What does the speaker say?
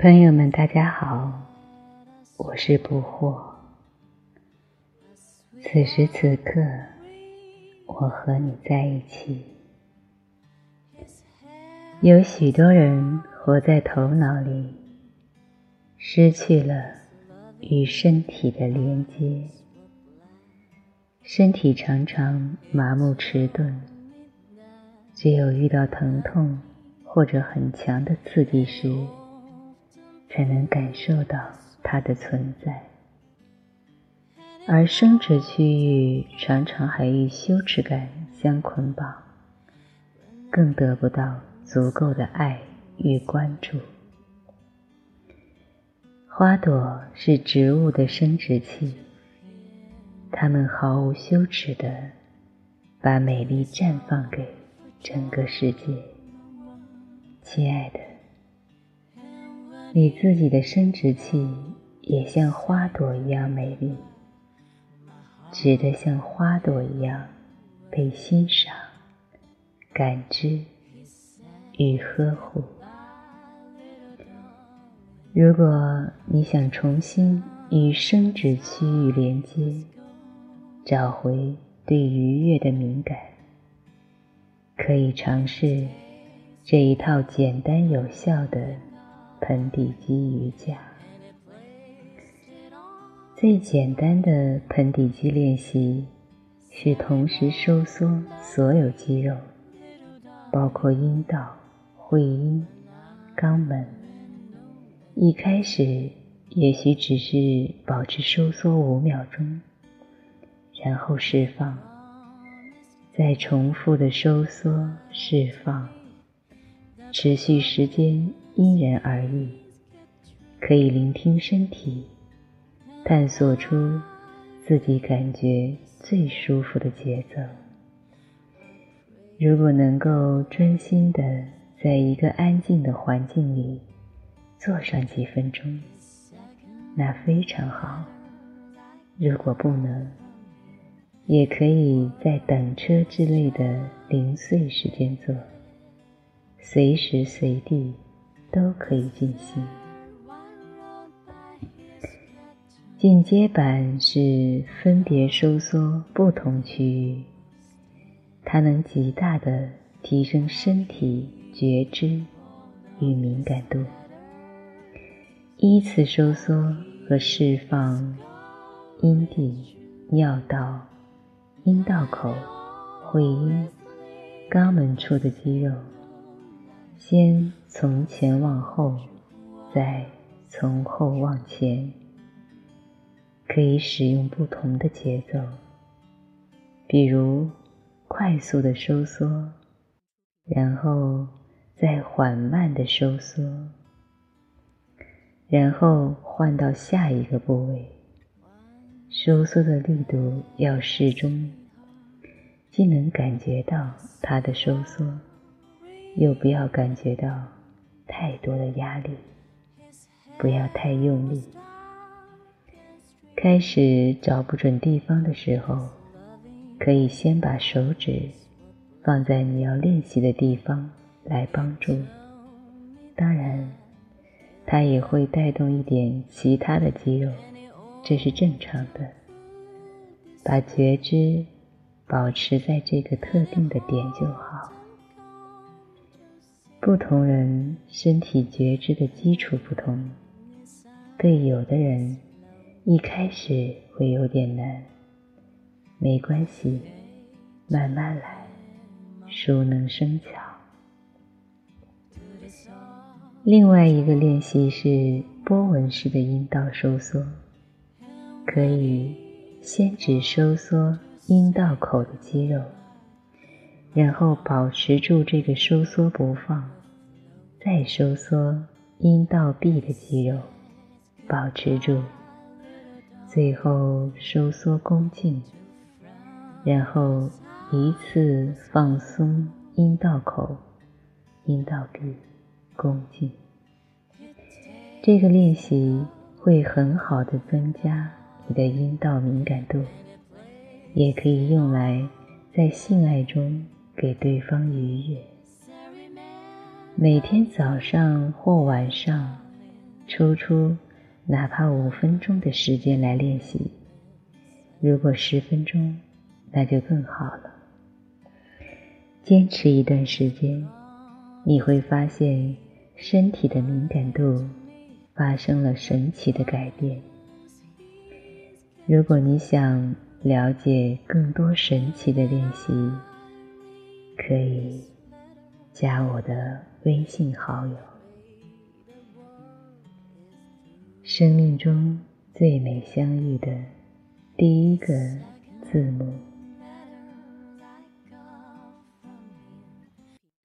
朋友们，大家好，我是不惑。此时此刻，我和你在一起。有许多人活在头脑里，失去了与身体的连接，身体常常麻木迟钝，只有遇到疼痛或者很强的刺激时。才能感受到它的存在，而生殖区域常常还与羞耻感相捆绑，更得不到足够的爱与关注。花朵是植物的生殖器，它们毫无羞耻地把美丽绽放给整个世界，亲爱的。你自己的生殖器也像花朵一样美丽，值得像花朵一样被欣赏、感知与呵护。如果你想重新与生殖区域连接，找回对愉悦的敏感，可以尝试这一套简单有效的。盆底肌瑜伽最简单的盆底肌练习是同时收缩所有肌肉，包括阴道、会阴、肛门。一开始也许只是保持收缩五秒钟，然后释放，再重复的收缩释放，持续时间。因人而异，可以聆听身体，探索出自己感觉最舒服的节奏。如果能够专心的在一个安静的环境里坐上几分钟，那非常好。如果不能，也可以在等车之类的零碎时间做，随时随地。都可以进行。进阶版是分别收缩不同区域，它能极大的提升身体觉知与敏感度，依次收缩和释放阴蒂、尿道、阴道口、会阴、肛门处的肌肉。先从前往后，再从后往前，可以使用不同的节奏，比如快速的收缩，然后再缓慢的收缩，然后换到下一个部位，收缩的力度要适中，既能感觉到它的收缩。又不要感觉到太多的压力，不要太用力。开始找不准地方的时候，可以先把手指放在你要练习的地方来帮助。当然，它也会带动一点其他的肌肉，这是正常的。把觉知保持在这个特定的点就好。不同人身体觉知的基础不同，对有的人一开始会有点难，没关系，慢慢来，熟能生巧。另外一个练习是波纹式的阴道收缩，可以先只收缩阴道口的肌肉。然后保持住这个收缩不放，再收缩阴道壁的肌肉，保持住，最后收缩宫颈，然后一次放松阴道口、阴道壁、宫颈。这个练习会很好的增加你的阴道敏感度，也可以用来在性爱中。给对方愉悦。每天早上或晚上，抽出哪怕五分钟的时间来练习。如果十分钟，那就更好了。坚持一段时间，你会发现身体的敏感度发生了神奇的改变。如果你想了解更多神奇的练习，可以加我的微信好友。生命中最美相遇的第一个字母。